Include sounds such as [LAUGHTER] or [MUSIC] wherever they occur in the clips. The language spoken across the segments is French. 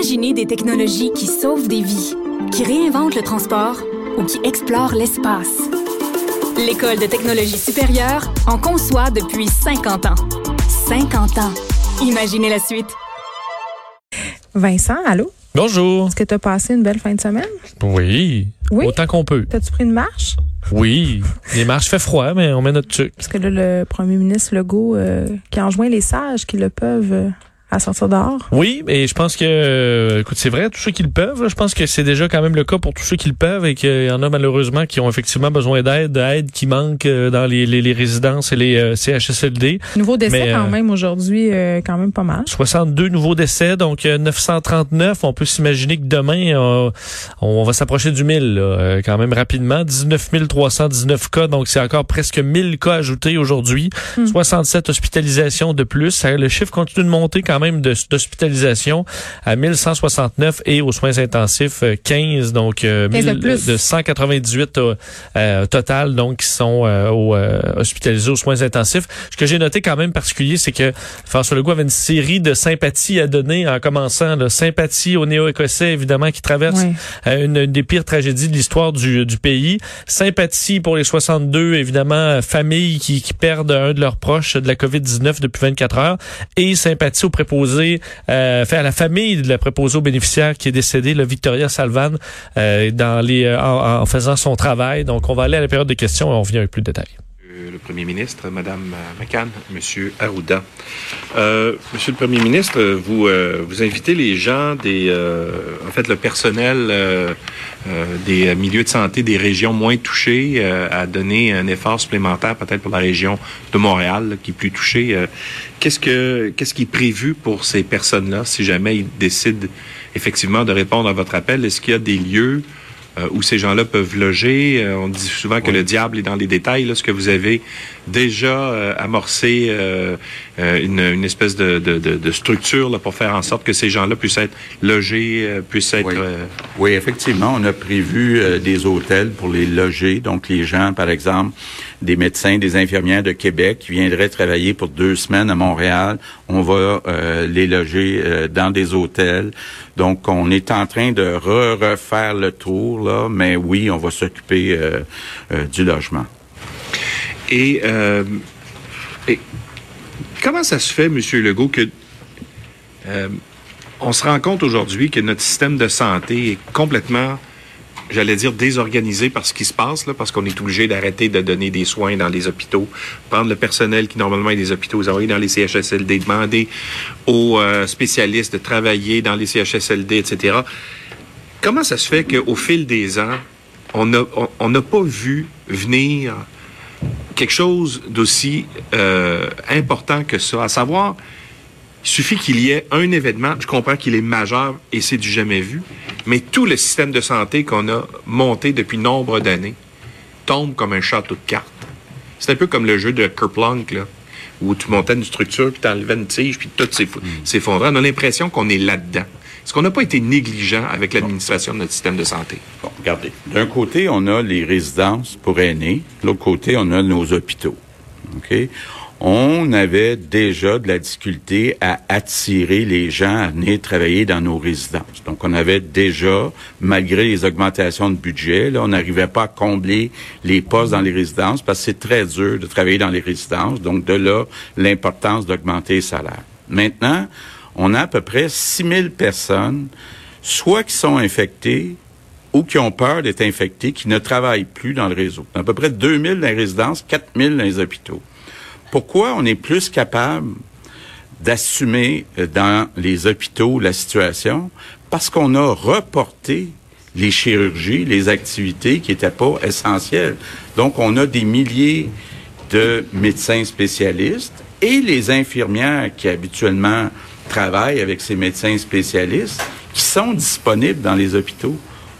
Imaginez des technologies qui sauvent des vies, qui réinventent le transport ou qui explorent l'espace. L'École de technologie supérieure en conçoit depuis 50 ans. 50 ans. Imaginez la suite. Vincent, allô? Bonjour. Est-ce que tu as passé une belle fin de semaine? Oui. Oui? Autant qu'on peut. T'as-tu pris une marche? Oui. Les marches fait froid, mais on met notre truc. Parce que là, le premier ministre Legault euh, qui enjoint les sages qui le peuvent euh, à sortir dehors? Oui, et je pense que, euh, écoute, c'est vrai, tous ceux qui le peuvent, là, je pense que c'est déjà quand même le cas pour tous ceux qui le peuvent et qu'il y en a malheureusement qui ont effectivement besoin d'aide, d'aide qui manque euh, dans les, les, les résidences et les euh, CHSLD. Nouveau décès Mais, quand euh, même aujourd'hui, euh, quand même pas mal. 62 nouveaux décès, donc euh, 939. On peut s'imaginer que demain, euh, on va s'approcher du 1000 là, euh, quand même rapidement. 19 319 cas, donc c'est encore presque 1000 cas ajoutés aujourd'hui. Hmm. 67 hospitalisations de plus. Ça, Le chiffre continue de monter quand même de- d'hospitalisation à 1169 et aux soins intensifs euh, 15, donc euh, 15 de 1000 plus. de 198 au euh, total, donc qui sont euh, au, euh, hospitalisés aux soins intensifs. Ce que j'ai noté quand même particulier, c'est que François Legault avait une série de sympathies à donner en commençant. Là, sympathie aux néo-écossais, évidemment, qui traversent une, une des pires tragédies de l'histoire du, du pays. Sympathie pour les 62, évidemment, familles qui, qui perdent un de leurs proches de la COVID-19 depuis 24 heures. Et sympathie aux préposés, euh, fait à la famille de la préposée aux bénéficiaires qui est décédée, le Victoria Salvan, euh, dans les, euh, en, en faisant son travail. Donc, on va aller à la période de questions et on revient avec plus de détails. Le Premier ministre, Madame McCann, Monsieur Arruda. Euh, Monsieur le Premier ministre, vous euh, vous invitez les gens des, euh, en fait, le personnel euh, euh, des milieux de santé des régions moins touchées euh, à donner un effort supplémentaire, peut-être pour la région de Montréal qui est plus touchée. Qu'est-ce que qu'est-ce qui est prévu pour ces personnes-là si jamais ils décident effectivement de répondre à votre appel? Est-ce qu'il y a des lieux où ces gens-là peuvent loger. Euh, on dit souvent que le diable est dans les détails. Est-ce que vous avez déjà euh, amorcé euh, euh, une, une espèce de, de, de, de structure là, pour faire en sorte que ces gens-là puissent être logés, puissent être... Oui. euh, Oui, effectivement, on a prévu euh, des hôtels pour les loger. Donc, les gens, par exemple, des médecins, des infirmières de Québec qui viendraient travailler pour deux semaines à Montréal, on va euh, les loger euh, dans des hôtels. Donc, on est en train de re refaire le tour, là, mais oui, on va s'occuper euh, du logement. Et, euh, et comment ça se fait, Monsieur Legault, que euh, on se rend compte aujourd'hui que notre système de santé est complètement, j'allais dire, désorganisé par ce qui se passe, là, parce qu'on est obligé d'arrêter de donner des soins dans les hôpitaux, prendre le personnel qui normalement est des hôpitaux, envoyer dans les CHSLD, demander aux euh, spécialistes de travailler dans les CHSLD, etc. Comment ça se fait qu'au fil des ans, on n'a pas vu venir quelque chose d'aussi euh, important que ça, à savoir, il suffit qu'il y ait un événement, je comprends qu'il est majeur et c'est du jamais vu, mais tout le système de santé qu'on a monté depuis nombre d'années tombe comme un château de cartes. C'est un peu comme le jeu de Kerplunk, là, où tu montais une structure, puis tu enlevais une tige, puis tout s'eff- s'effondrait. On a l'impression qu'on est là-dedans. Est-ce qu'on n'a pas été négligent avec l'administration de notre système de santé? Bon, regardez. D'un côté, on a les résidences pour aînés. De l'autre côté, on a nos hôpitaux. OK? On avait déjà de la difficulté à attirer les gens à venir travailler dans nos résidences. Donc, on avait déjà, malgré les augmentations de budget, là, on n'arrivait pas à combler les postes dans les résidences parce que c'est très dur de travailler dans les résidences. Donc, de là, l'importance d'augmenter les salaires. Maintenant, on a à peu près 6 000 personnes, soit qui sont infectées ou qui ont peur d'être infectés, qui ne travaillent plus dans le réseau. À peu près 2 000 dans les résidences, 4 000 dans les hôpitaux. Pourquoi on est plus capable d'assumer euh, dans les hôpitaux la situation? Parce qu'on a reporté les chirurgies, les activités qui n'étaient pas essentielles. Donc, on a des milliers de médecins spécialistes et les infirmières qui habituellement avec ces médecins spécialistes qui sont disponibles dans les hôpitaux.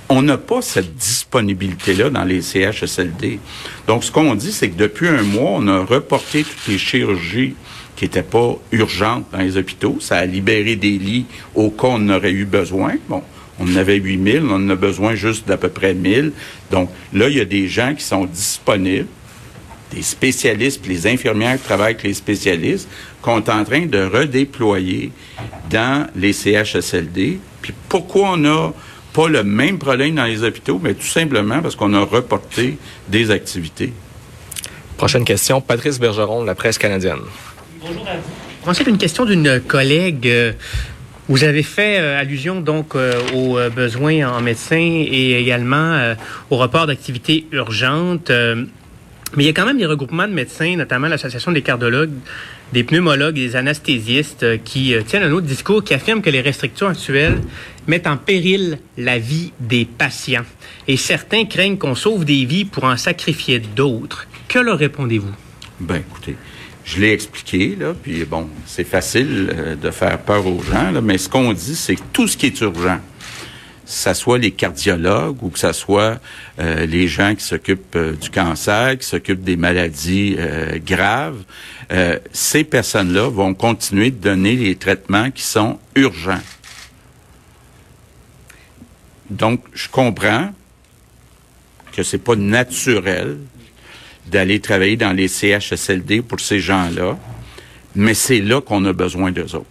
On n'a pas cette disponibilité-là dans les CHSLD. Donc, ce qu'on dit, c'est que depuis un mois, on a reporté toutes les chirurgies qui n'étaient pas urgentes dans les hôpitaux. Ça a libéré des lits au cas on aurait eu besoin. Bon, on en avait 8000, on en a besoin juste d'à peu près 1000. Donc, là, il y a des gens qui sont disponibles des spécialistes, puis les infirmières qui travaillent avec les spécialistes, qu'on est en train de redéployer dans les CHSLD. Puis pourquoi on n'a pas le même problème dans les hôpitaux? Mais tout simplement parce qu'on a reporté des activités. Prochaine question, Patrice Bergeron, de la presse canadienne. Bonjour à vous. Ensuite, une question d'une collègue. euh, Vous avez fait euh, allusion donc euh, aux besoins en médecins et également euh, au report d'activités urgentes. Mais il y a quand même des regroupements de médecins, notamment l'Association des cardiologues, des pneumologues des anesthésistes, euh, qui euh, tiennent un autre discours qui affirme que les restrictions actuelles mettent en péril la vie des patients. Et certains craignent qu'on sauve des vies pour en sacrifier d'autres. Que leur répondez-vous? Ben, écoutez, je l'ai expliqué, là, puis bon, c'est facile euh, de faire peur aux gens, mais ce qu'on dit, c'est tout ce qui est urgent, ça soit les cardiologues ou que ça soit euh, les gens qui s'occupent euh, du cancer, qui s'occupent des maladies euh, graves, ces personnes-là vont continuer de donner les traitements qui sont urgents. Donc, je comprends que c'est pas naturel d'aller travailler dans les CHSLD pour ces gens-là, mais c'est là qu'on a besoin d'eux autres.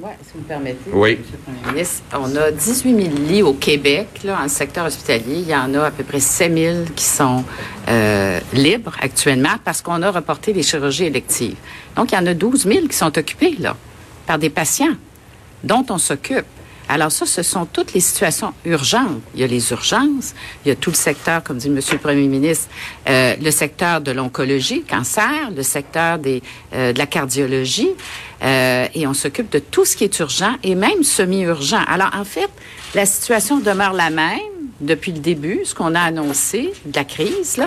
Oui, si vous me permettez, Oui. Monsieur le Premier ministre, on a 18 000 lits au Québec, là, en secteur hospitalier. Il y en a à peu près 7 000 qui sont euh, libres actuellement parce qu'on a reporté les chirurgies électives. Donc, il y en a 12 000 qui sont occupés, là, par des patients dont on s'occupe. Alors ça, ce sont toutes les situations urgentes. Il y a les urgences, il y a tout le secteur, comme dit Monsieur le Premier ministre, euh, le secteur de l'oncologie, cancer, le secteur euh, de la cardiologie, euh, et on s'occupe de tout ce qui est urgent et même semi-urgent. Alors en fait, la situation demeure la même depuis le début, ce qu'on a annoncé de la crise.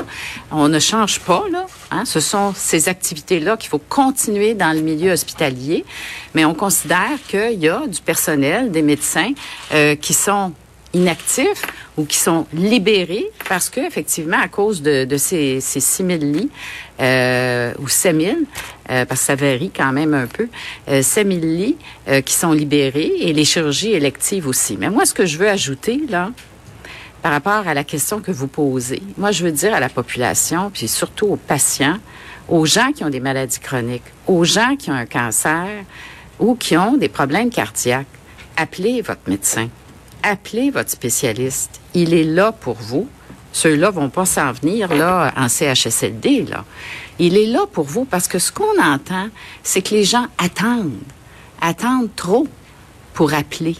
On ne change pas. Hein. Ce sont ces activités-là qu'il faut continuer dans le milieu hospitalier, mais on considère qu'il y a du personnel, des médecins euh, qui sont inactifs ou qui sont libérés parce que effectivement à cause de, ces, ces 6 000 lits euh, ou 7 000 euh, parce que ça varie quand même un peu euh, 7 000 lits qui sont libérés et les chirurgies électives aussi mais moi ce que je veux ajouter là par rapport à la question que vous posez moi je veux dire à la population puis surtout aux patients aux gens qui ont des maladies chroniques aux gens qui ont un cancer ou qui ont des problèmes cardiaques appelez votre médecin appelez votre spécialiste. Il est là pour vous. Ceux-là vont pas s'en venir là en CHSLD. Il est là pour vous parce que ce qu'on entend, c'est que les gens attendent, attendent trop pour appeler,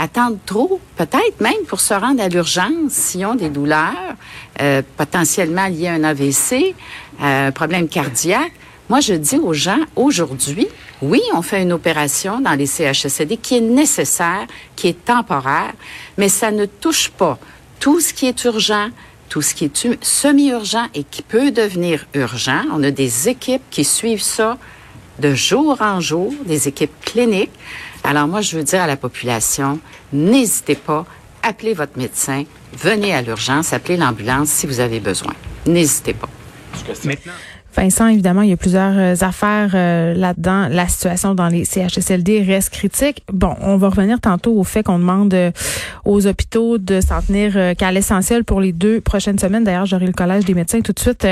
attendent trop, peut-être même pour se rendre à l'urgence s'ils ont des douleurs euh, potentiellement liées à un AVC, euh, un problème cardiaque. Moi, je dis aux gens, aujourd'hui, oui, on fait une opération dans les CHSLD qui est nécessaire, qui est temporaire, mais ça ne touche pas tout ce qui est urgent, tout ce qui est semi-urgent et qui peut devenir urgent. On a des équipes qui suivent ça de jour en jour, des équipes cliniques. Alors moi, je veux dire à la population, n'hésitez pas, appelez votre médecin, venez à l'urgence, appelez l'ambulance si vous avez besoin. N'hésitez pas. Maintenant. Vincent, évidemment, il y a plusieurs euh, affaires euh, là-dedans. La situation dans les CHSLD reste critique. Bon, on va revenir tantôt au fait qu'on demande euh, aux hôpitaux de s'en tenir qu'à l'essentiel pour les deux prochaines semaines. D'ailleurs, j'aurai le Collège des médecins tout de suite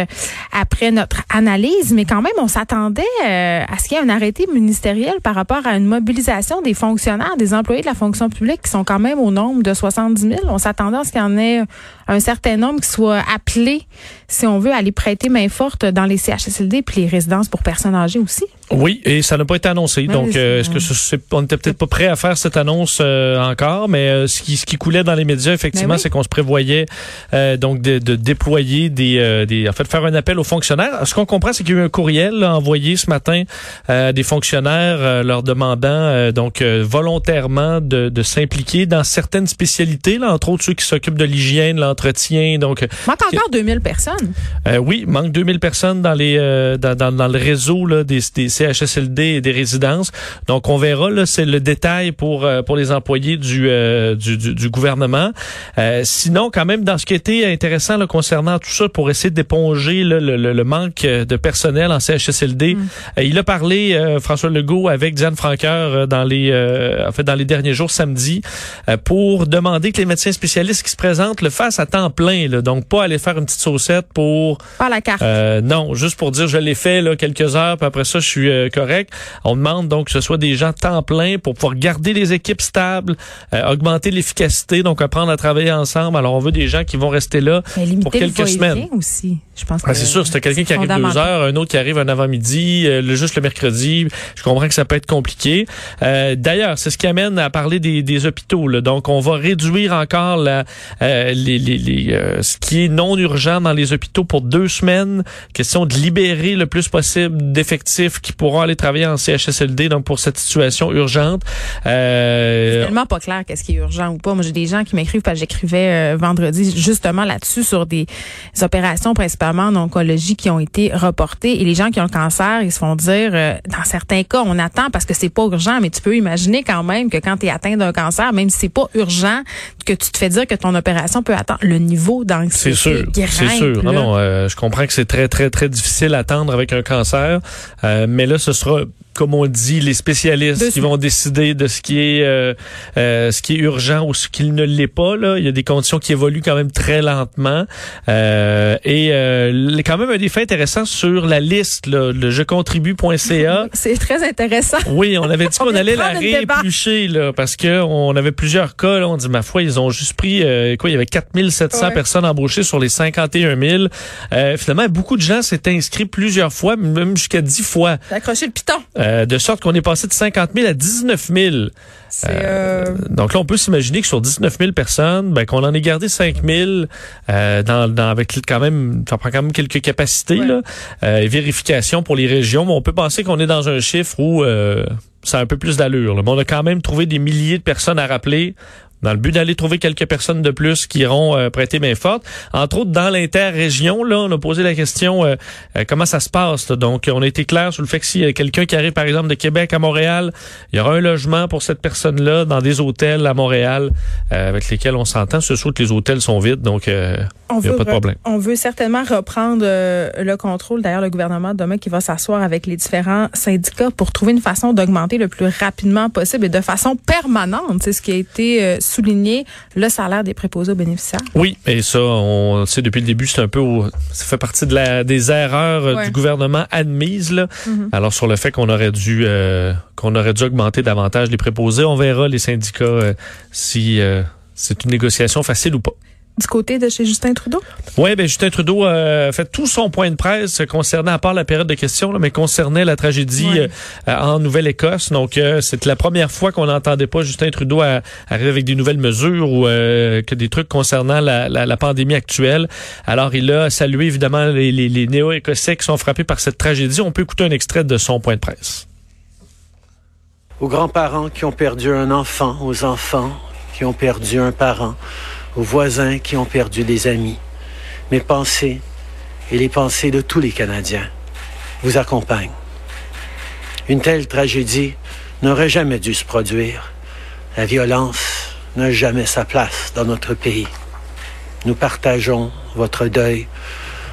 après notre analyse. Mais quand même, on s'attendait à ce qu'il y ait un arrêté ministériel par rapport à une mobilisation des fonctionnaires, des employés de la fonction publique qui sont quand même au nombre de 70 000. On s'attendait à ce qu'il y en ait un certain nombre qui soient appelés, si on veut, à aller prêter main forte dans les CHSLD puis les résidences pour personnes âgées aussi. Oui, et ça n'a pas été annoncé. Donc, euh, est-ce que ce- c'est- on n'était peut-être pas prêt à faire cette annonce euh, encore, mais euh, ce, qui, ce qui coulait dans les médias, effectivement, Ben oui. c'est qu'on se prévoyait euh, donc de, de déployer des, euh, des, en fait, faire un appel aux fonctionnaires. Ce qu'on comprend, c'est qu'il y a eu un courriel là, envoyé ce matin euh, des fonctionnaires euh, leur demandant euh, donc euh, volontairement de, de s'impliquer dans certaines spécialités, là, entre autres ceux qui s'occupent de l'hygiène, l'entretien. Donc, Manque encore 2000 personnes. euh, oui, manque 2000 personnes dans les euh, dans, dans, dans le réseau là, des, des CHSLD et des résidences. Donc, on verra, là, c'est le détail pour, euh, pour les employés du, euh, du, du, gouvernement. Euh, sinon, quand même, dans ce qui était intéressant là, concernant tout ça, pour essayer d'éponger le, le, le, manque de personnel en CHSLD, mm. il a parlé, François Legault, avec Diane Franqueur dans les en fait dans les derniers jours, samedi, pour demander que les médecins spécialistes qui se présentent le fassent à temps plein. Là, donc, pas aller faire une petite saucette pour... Pas la carte. non, juste pour dire, je l'ai fait là, quelques heures, puis après ça, je suis correct. On demande donc que ce soit des gens temps plein pour pouvoir garder les équipes stables, euh, augmenter l'efficacité, donc apprendre à travailler ensemble. Alors, on veut des gens qui vont rester là pour quelques semaines. aussi, je pense. Ah, c'est sûr, c'est quelqu'un qui arrive deux heures, un autre qui arrive un avant-midi, euh, le, juste le mercredi. Je comprends que ça peut être compliqué. Euh, D'ailleurs, c'est ce qui amène à parler des, des hôpitaux. Là. Donc, on va réduire encore la, euh, les, les, les ce qui est non urgent dans les hôpitaux pour deux semaines. Question de libérer le plus possible d'effectifs qui pourront aller travailler en CHSLD, donc pour cette situation urgente. Euh, c'est tellement pas clair qu'est-ce qui est urgent ou pas. Moi, j'ai des gens qui m'écrivent parce que j'écrivais euh, vendredi justement là-dessus sur des opérations principalement en oncologie qui ont été reportées et les gens qui ont le cancer, ils se font dire euh, dans certains cas, on attend parce que c'est pas urgent, mais tu peux imaginer quand même que quand tu es atteint d'un cancer, même si c'est pas urgent, que tu te fais dire que ton opération peut attendre le niveau d'anxiété. C'est sûr, c'est sûr. Non, non, je comprends que c'est très très très difficile à attendre avec un cancer, mais là ce sera comme on dit, les spécialistes qui vont décider de ce qui est euh, euh, ce qui est urgent ou ce qui ne l'est pas. Là. Il y a des conditions qui évoluent quand même très lentement. Euh, et euh, quand même un des faits intéressants sur la liste, là, le jecontribue.ca. [LAUGHS] C'est très intéressant. Oui, on avait dit [LAUGHS] qu'on allait la rééplucher là, parce que on avait plusieurs cas. Là, on dit, ma foi, ils ont juste pris, euh, quoi, il y avait 4700 personnes embauchées sur les 51 000. Euh, finalement, beaucoup de gens s'étaient inscrits plusieurs fois, même jusqu'à 10 fois. Accroché le piton. Euh, de sorte qu'on est passé de 50 000 à 19 000. Euh, euh, donc là, on peut s'imaginer que sur 19 000 personnes, ben, qu'on en ait gardé 5 000 euh, dans, dans, avec quand même, ça prend quand même quelques capacités là, euh, et vérification pour les régions. Mais on peut penser qu'on est dans un chiffre où ça a un peu plus d'allure. Mais on a quand même trouvé des milliers de personnes à rappeler dans le but d'aller trouver quelques personnes de plus qui iront euh, prêter main forte. Entre autres, dans l'interrégion, là, on a posé la question euh, euh, comment ça se passe. Donc, on a été clair sur le fait que s'il y a quelqu'un qui arrive, par exemple, de Québec à Montréal, il y aura un logement pour cette personne-là dans des hôtels à Montréal avec lesquels on s'entend. Ce soit que les hôtels sont vides, donc il n'y a pas de problème. On veut certainement reprendre le contrôle. D'ailleurs, le gouvernement demain qui va s'asseoir avec les différents syndicats pour trouver une façon d'augmenter le plus rapidement possible et de façon permanente. C'est ce qui a été souligner le salaire des préposés aux bénéficiaires. Oui, et ça, on sait depuis le début, c'est un peu, ça fait partie de la, des erreurs euh, du gouvernement admises. Là. Mm-hmm. Alors sur le fait qu'on aurait dû, euh, qu'on aurait dû augmenter davantage les préposés, on verra les syndicats euh, si c'est une négociation facile ou pas du côté de chez Justin Trudeau? Oui, ben Justin Trudeau a fait tout son point de presse concernant, à part la période de questions, là, mais concernait la tragédie euh, en Nouvelle-Écosse. Donc, euh, c'est la première fois qu'on n'entendait pas Justin Trudeau arriver avec des nouvelles mesures ou euh, que des trucs concernant la, la, pandémie actuelle. Alors, il a salué évidemment les, les, les Néo-Écossais qui sont frappés par cette tragédie. On peut écouter un extrait de son point de presse. Aux grands-parents qui ont perdu un enfant, aux enfants qui ont perdu un parent, aux voisins qui ont perdu des amis. Mes pensées et les pensées de tous les Canadiens vous accompagnent. Une telle tragédie n'aurait jamais dû se produire. La violence n'a jamais sa place dans notre pays. Nous partageons votre deuil.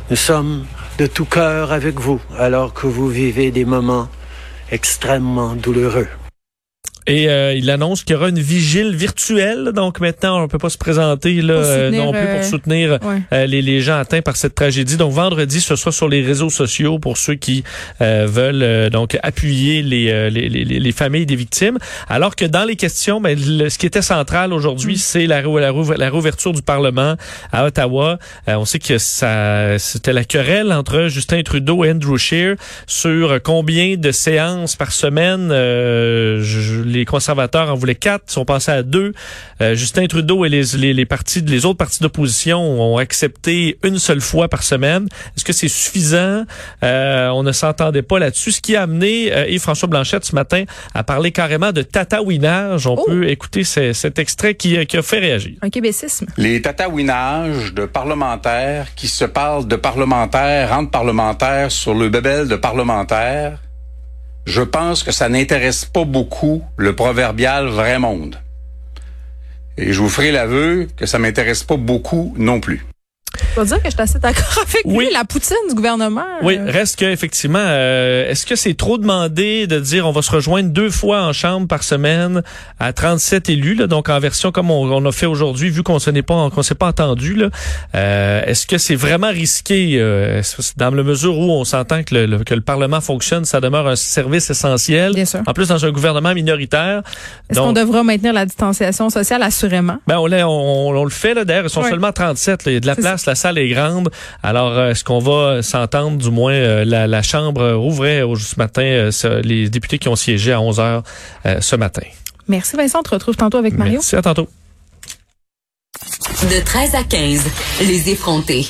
Nous sommes de tout cœur avec vous alors que vous vivez des moments extrêmement douloureux. Et euh, il annonce qu'il y aura une vigile virtuelle. Donc maintenant, on peut pas se présenter là euh, non plus pour euh, soutenir les, les, gens atteints par cette tragédie. Donc vendredi, ce sera sur les réseaux sociaux pour ceux qui veulent donc appuyer les, les, les, les, familles des victimes. Alors que dans les questions, ben, ce qui était central aujourd'hui, mm. c'est la, la, la réouverture du Parlement à Ottawa. on sait que ça c'était la querelle entre Justin Trudeau et Andrew Scheer sur combien de séances par semaine. Je, les conservateurs en voulaient quatre, sont passés à deux. Euh, Justin Trudeau et les, les, les, partis, les autres partis d'opposition ont accepté une seule fois par semaine. Est-ce que c'est suffisant? Euh, on ne s'entendait pas là-dessus. Ce qui a amené euh, Yves-François Blanchette ce matin à parler carrément de tatouinage. On oh! peut écouter cet extrait qui, qui, a fait réagir. Un québécisme. Les tatouinages de parlementaires qui se parlent de parlementaires entre parlementaires sur le bébel de parlementaires je pense que ça n'intéresse pas beaucoup le proverbial vrai monde. Et je vous ferai l'aveu que ça m'intéresse pas beaucoup non plus. Je dois dire que je suis assez d'accord avec Oui. lui. La poutine du gouvernement. Oui, reste que effectivement, euh, est-ce que c'est trop demandé de dire on va se rejoindre deux fois en chambre par semaine à 37 élus, là, donc en version comme on, on a fait aujourd'hui, vu qu'on n'est pas qu'on s'est pas entendu là. euh, est-ce que c'est vraiment risqué euh, dans la mesure où on s'entend que le, le- que le Parlement fonctionne, ça demeure un service essentiel. Bien sûr. En plus dans un gouvernement minoritaire. Est-ce qu'on devra maintenir la distanciation sociale? Assurément? ben on, on, on le fait là d'ailleurs, ils sont Oui. seulement 37, là. il y a de la place, la salle est grande. Alors euh, est-ce qu'on va s'entendre du moins euh, la, la chambre rouvrait au- ce matin euh, les députés qui ont siégé à 11 heures ce matin? Merci Vincent. On te retrouve tantôt avec Mario. Merci à tantôt. De 13 à 15, les effrontés.